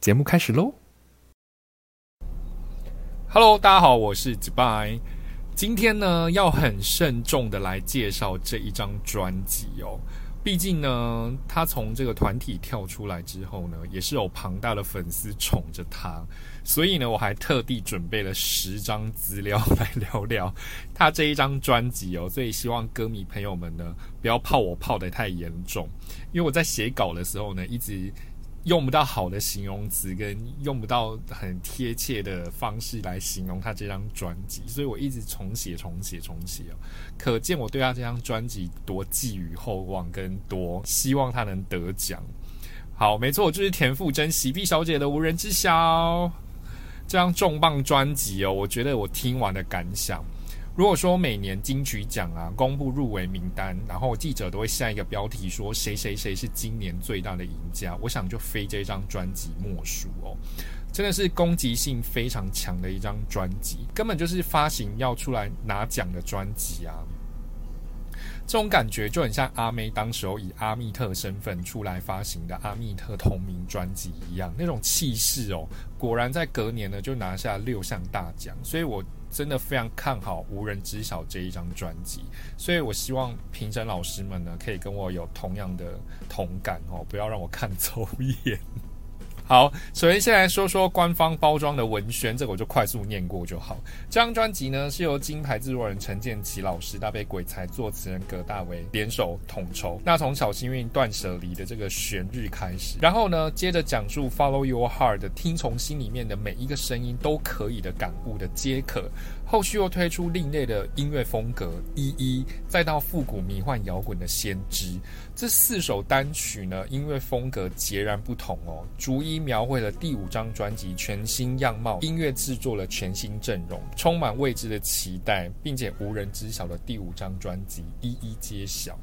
节目开始喽！Hello，大家好，我是 z b y 今天呢，要很慎重的来介绍这一张专辑哦。毕竟呢，他从这个团体跳出来之后呢，也是有庞大的粉丝宠着他，所以呢，我还特地准备了十张资料来聊聊他这一张专辑哦。所以希望歌迷朋友们呢，不要泡我泡的太严重，因为我在写稿的时候呢，一直。用不到好的形容词，跟用不到很贴切的方式来形容他这张专辑，所以我一直重写、重写、重写。可见我对他这张专辑多寄予厚望，跟多希望他能得奖。好，没错，就是田馥甄喜碧小姐的《无人知晓》这张重磅专辑哦。我觉得我听完的感想。如果说每年金曲奖啊公布入围名单，然后记者都会下一个标题说谁谁谁是今年最大的赢家，我想就非这张专辑莫属哦，真的是攻击性非常强的一张专辑，根本就是发行要出来拿奖的专辑啊。这种感觉就很像阿妹当时候以阿密特身份出来发行的阿密特同名专辑一样，那种气势哦，果然在隔年呢就拿下六项大奖，所以我。真的非常看好《无人知晓》这一张专辑，所以我希望评审老师们呢，可以跟我有同样的同感哦，不要让我看走眼。好，首先先来说说官方包装的文宣，这个我就快速念过就好。这张专辑呢是由金牌制作人陈建奇老师搭配鬼才作词人葛大为联手统筹。那从小幸运断舍离的这个旋律开始，然后呢接着讲述 Follow Your Heart 听从心里面的每一个声音都可以的感悟的皆可。后续又推出另类的音乐风格，一一再到复古迷幻摇滚的先知，这四首单曲呢，音乐风格截然不同哦，逐一描绘了第五张专辑全新样貌，音乐制作了全新阵容，充满未知的期待，并且无人知晓的第五张专辑一一揭晓。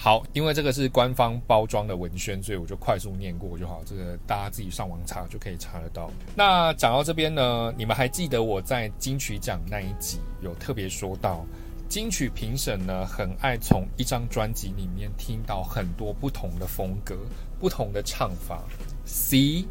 好，因为这个是官方包装的文宣，所以我就快速念过就好。这个大家自己上网查就可以查得到。那讲到这边呢，你们还记得我在金曲奖那一集有特别说到，金曲评审呢很爱从一张专辑里面听到很多不同的风格、不同的唱法。C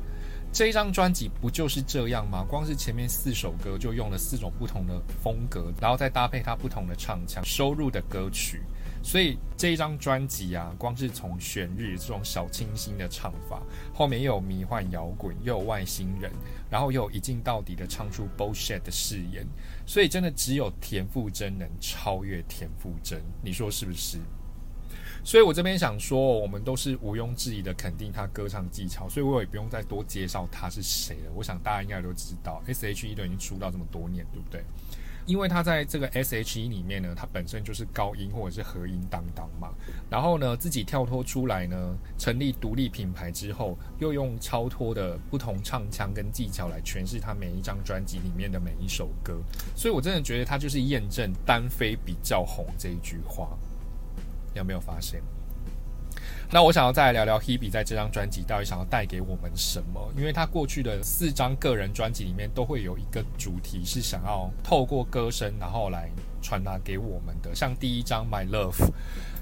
这一张专辑不就是这样吗？光是前面四首歌就用了四种不同的风格，然后再搭配它不同的唱腔收入的歌曲。所以这一张专辑啊，光是从旋律这种小清新的唱法，后面又有迷幻摇滚，又有外星人，然后又有一镜到底的唱出 bullshit 的誓言，所以真的只有田馥甄能超越田馥甄，你说是不是？所以我这边想说，我们都是毋庸置疑的肯定他歌唱技巧，所以我也不用再多介绍他是谁了。我想大家应该都知道，S.H.E 都已经出道这么多年，对不对？因为他在这个 S.H.E 里面呢，他本身就是高音或者是和音当当嘛。然后呢，自己跳脱出来呢，成立独立品牌之后，又用超脱的不同唱腔跟技巧来诠释他每一张专辑里面的每一首歌。所以我真的觉得他就是验证单飞比较红这一句话。有没有发现？那我想要再来聊聊 Hebe 在这张专辑到底想要带给我们什么？因为他过去的四张个人专辑里面都会有一个主题是想要透过歌声然后来传达给我们的。像第一张《My Love》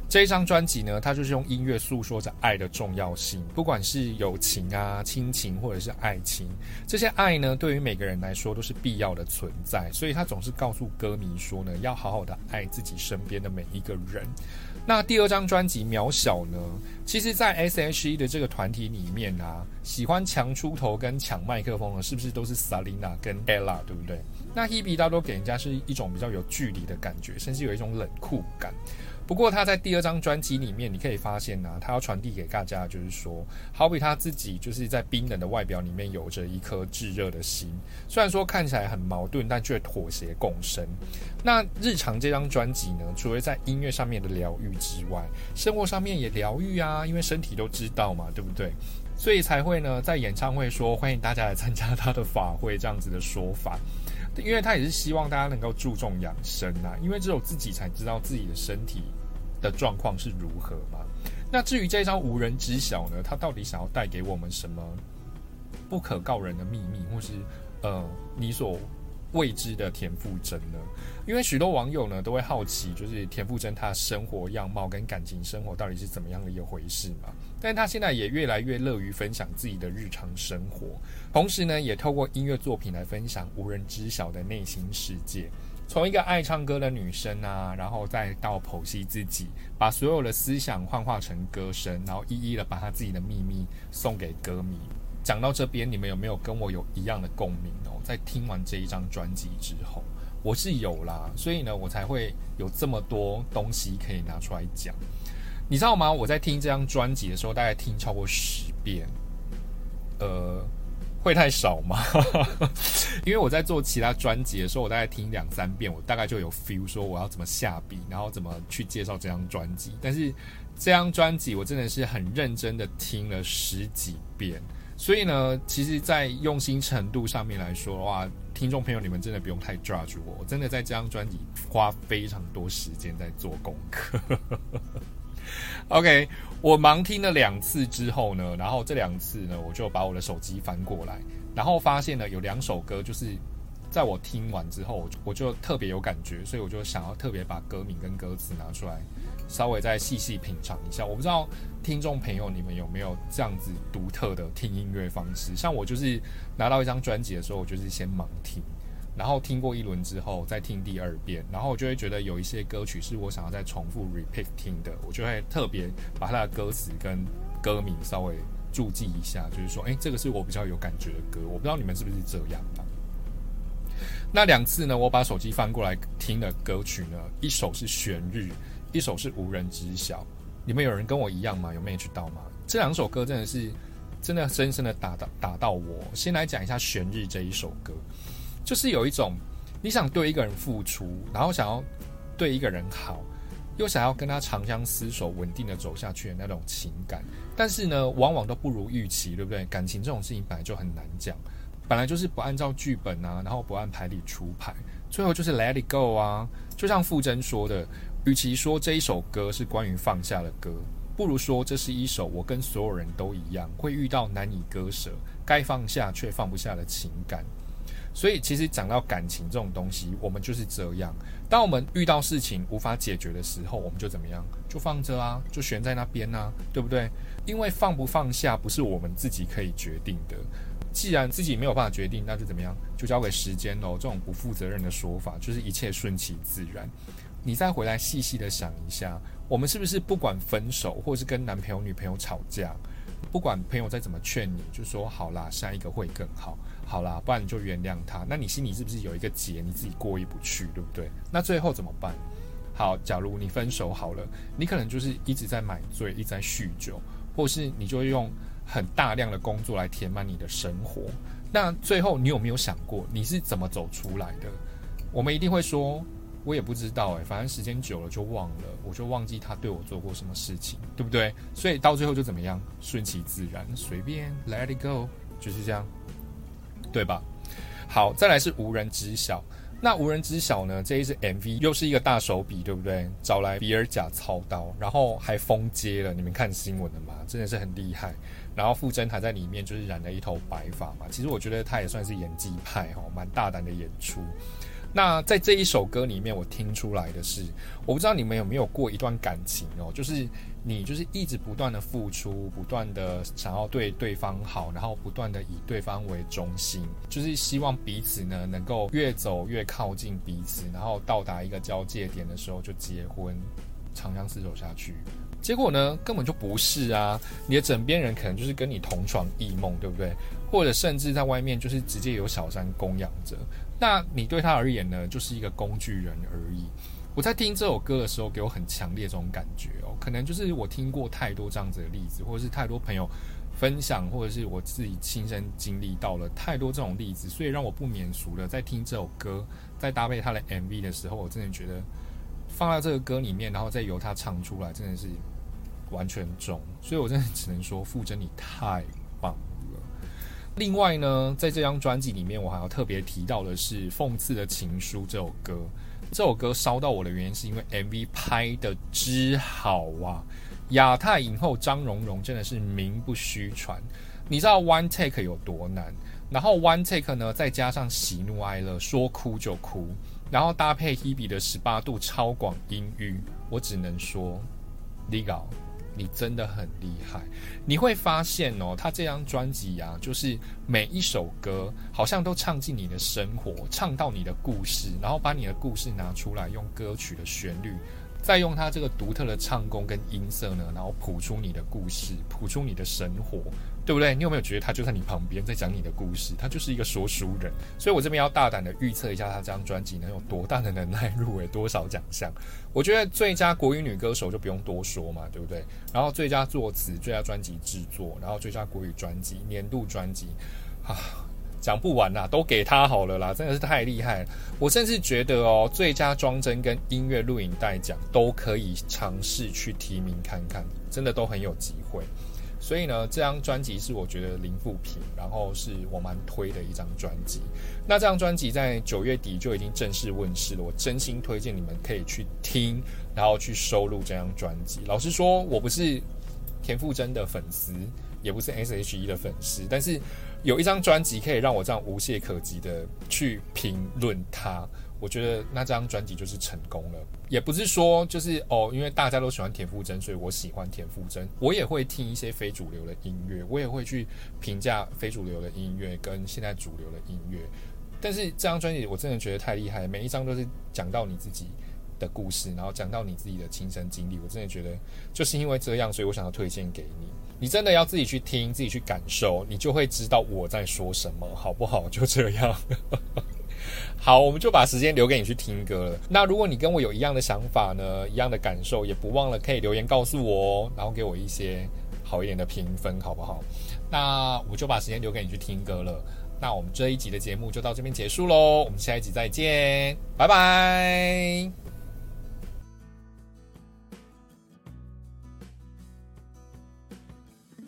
这一张专辑呢，它就是用音乐诉说着爱的重要性，不管是友情啊、亲情或者是爱情，这些爱呢，对于每个人来说都是必要的存在。所以他总是告诉歌迷说呢，要好好的爱自己身边的每一个人。那第二张专辑《渺小》呢？其实，在 S.H.E 的这个团体里面啊，喜欢强出头跟抢麦克风的，是不是都是 Selina 跟 Ella，对不对？那 Hebe 大多给人家是一种比较有距离的感觉，甚至有一种冷酷感。不过他在第二张专辑里面，你可以发现呢，他要传递给大家就是说，好比他自己就是在冰冷的外表里面有着一颗炙热的心，虽然说看起来很矛盾，但却妥协共生。那日常这张专辑呢，除了在音乐上面的疗愈之外，生活上面也疗愈啊，因为身体都知道嘛，对不对？所以才会呢，在演唱会说欢迎大家来参加他的法会这样子的说法。因为他也是希望大家能够注重养生啊，因为只有自己才知道自己的身体的状况是如何嘛？那至于这一张无人知晓呢，他到底想要带给我们什么不可告人的秘密，或是呃你所未知的田馥甄呢？因为许多网友呢都会好奇，就是田馥甄她生活样貌跟感情生活到底是怎么样的一回事嘛？但她现在也越来越乐于分享自己的日常生活，同时呢也透过音乐作品来分享无人知晓的内心世界。从一个爱唱歌的女生啊，然后再到剖析自己，把所有的思想幻化成歌声，然后一一的把她自己的秘密送给歌迷。讲到这边，你们有没有跟我有一样的共鸣哦？在听完这一张专辑之后。我是有啦，所以呢，我才会有这么多东西可以拿出来讲。你知道吗？我在听这张专辑的时候，大概听超过十遍，呃，会太少吗？因为我在做其他专辑的时候，我大概听两三遍，我大概就有 feel 说我要怎么下笔，然后怎么去介绍这张专辑。但是这张专辑，我真的是很认真的听了十几遍。所以呢，其实，在用心程度上面来说的话，听众朋友，你们真的不用太抓住我，我真的在这张专辑花非常多时间在做功课。OK，我盲听了两次之后呢，然后这两次呢，我就把我的手机翻过来，然后发现呢，有两首歌，就是在我听完之后，我就特别有感觉，所以我就想要特别把歌名跟歌词拿出来。稍微再细细品尝一下，我不知道听众朋友你们有没有这样子独特的听音乐方式？像我就是拿到一张专辑的时候，我就是先盲听，然后听过一轮之后再听第二遍，然后我就会觉得有一些歌曲是我想要再重复 repeat 听的，我就会特别把它的歌词跟歌名稍微注记一下，就是说，诶，这个是我比较有感觉的歌，我不知道你们是不是这样啊？那两次呢，我把手机翻过来听的歌曲呢，一首是《旋律》。一首是无人知晓，你们有人跟我一样吗？有 match 到吗？这两首歌真的是真的深深的打到打到我。先来讲一下《悬日》这一首歌，就是有一种你想对一个人付出，然后想要对一个人好，又想要跟他长相厮守、稳定的走下去的那种情感，但是呢，往往都不如预期，对不对？感情这种事情本来就很难讲，本来就是不按照剧本啊，然后不按牌理出牌，最后就是 let it go 啊，就像傅真说的。与其说这一首歌是关于放下的歌，不如说这是一首我跟所有人都一样会遇到难以割舍、该放下却放不下的情感。所以，其实讲到感情这种东西，我们就是这样。当我们遇到事情无法解决的时候，我们就怎么样？就放着啊，就悬在那边啊，对不对？因为放不放下不是我们自己可以决定的。既然自己没有办法决定，那就怎么样？就交给时间喽。这种不负责任的说法，就是一切顺其自然。你再回来细细的想一下，我们是不是不管分手，或是跟男朋友、女朋友吵架，不管朋友再怎么劝你，就说好啦，下一个会更好，好啦，不然你就原谅他。那你心里是不是有一个结，你自己过意不去，对不对？那最后怎么办？好，假如你分手好了，你可能就是一直在买醉，一直在酗酒，或是你就用很大量的工作来填满你的生活。那最后你有没有想过，你是怎么走出来的？我们一定会说。我也不知道诶，反正时间久了就忘了，我就忘记他对我做过什么事情，对不对？所以到最后就怎么样，顺其自然，随便 let it go，就是这样，对吧？好，再来是无人知晓。那无人知晓呢？这一支 MV 又是一个大手笔，对不对？找来比尔贾操刀，然后还封街了，你们看新闻了吗？真的是很厉害。然后傅真还在里面就是染了一头白发嘛，其实我觉得他也算是演技派哦，蛮大胆的演出。那在这一首歌里面，我听出来的是，我不知道你们有没有过一段感情哦，就是你就是一直不断的付出，不断的想要对对方好，然后不断的以对方为中心，就是希望彼此呢能够越走越靠近彼此，然后到达一个交界点的时候就结婚，长相厮守下去。结果呢，根本就不是啊！你的枕边人可能就是跟你同床异梦，对不对？或者甚至在外面就是直接有小三供养着。那你对他而言呢，就是一个工具人而已。我在听这首歌的时候，给我很强烈这种感觉哦。可能就是我听过太多这样子的例子，或者是太多朋友分享，或者是我自己亲身经历到了太多这种例子，所以让我不免俗的在听这首歌，在搭配他的 MV 的时候，我真的觉得放在这个歌里面，然后再由他唱出来，真的是完全中。所以我真的只能说，傅真你太棒。另外呢，在这张专辑里面，我还要特别提到的是《讽刺的情书》这首歌。这首歌烧到我的原因是因为 MV 拍的之好啊！亚太影后张荣荣真的是名不虚传。你知道 One Take 有多难？然后 One Take 呢，再加上喜怒哀乐，说哭就哭，然后搭配 Hebe 的十八度超广音域，我只能说，Legal。你真的很厉害，你会发现哦，他这张专辑啊，就是每一首歌好像都唱进你的生活，唱到你的故事，然后把你的故事拿出来，用歌曲的旋律。再用他这个独特的唱功跟音色呢，然后谱出你的故事，谱出你的生活，对不对？你有没有觉得他就在你旁边，在讲你的故事？他就是一个说书人。所以我这边要大胆的预测一下，他这张专辑能有多大的能耐入围多少奖项？我觉得最佳国语女歌手就不用多说嘛，对不对？然后最佳作词、最佳专辑制作，然后最佳国语专辑、年度专辑，啊。讲不完啦，都给他好了啦，真的是太厉害了。我甚至觉得哦，最佳装帧跟音乐录影带奖都可以尝试去提名看看，真的都很有机会。所以呢，这张专辑是我觉得零负评，然后是我蛮推的一张专辑。那这张专辑在九月底就已经正式问世了，我真心推荐你们可以去听，然后去收录这张专辑。老实说，我不是田馥甄的粉丝，也不是 S.H.E 的粉丝，但是。有一张专辑可以让我这样无懈可击的去评论它，我觉得那张专辑就是成功了。也不是说就是哦，因为大家都喜欢田馥甄，所以我喜欢田馥甄。我也会听一些非主流的音乐，我也会去评价非主流的音乐跟现在主流的音乐。但是这张专辑我真的觉得太厉害，每一张都是讲到你自己的故事，然后讲到你自己的亲身经历。我真的觉得就是因为这样，所以我想要推荐给你。你真的要自己去听，自己去感受，你就会知道我在说什么，好不好？就这样。好，我们就把时间留给你去听歌了。那如果你跟我有一样的想法呢，一样的感受，也不忘了可以留言告诉我哦，然后给我一些好一点的评分，好不好？那我就把时间留给你去听歌了。那我们这一集的节目就到这边结束喽，我们下一集再见，拜拜。